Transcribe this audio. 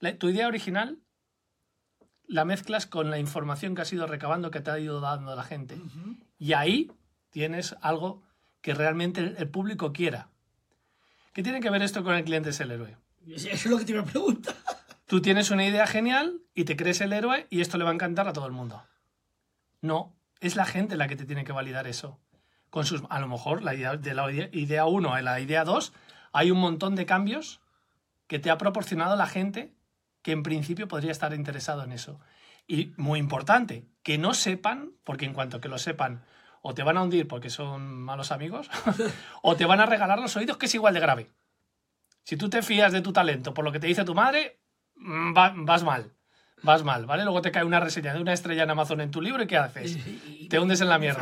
la- tu idea original la mezclas con la información que has ido recabando, que te ha ido dando la gente. Y ahí tienes algo que realmente el, el público quiera. ¿Qué tiene que ver esto con el cliente es el héroe? Eso es lo que te iba a preguntar. Tú tienes una idea genial y te crees el héroe y esto le va a encantar a todo el mundo. No, es la gente la que te tiene que validar eso. Con sus, a lo mejor la idea, de la idea 1 a la idea 2 hay un montón de cambios que te ha proporcionado la gente que en principio podría estar interesado en eso. Y muy importante, que no sepan, porque en cuanto que lo sepan, o te van a hundir porque son malos amigos, o te van a regalar los oídos, que es igual de grave. Si tú te fías de tu talento por lo que te dice tu madre, mm, va- vas mal. Vas mal, ¿vale? Luego te cae una reseña de una estrella en Amazon en tu libro y ¿qué haces? Te hundes en la mierda.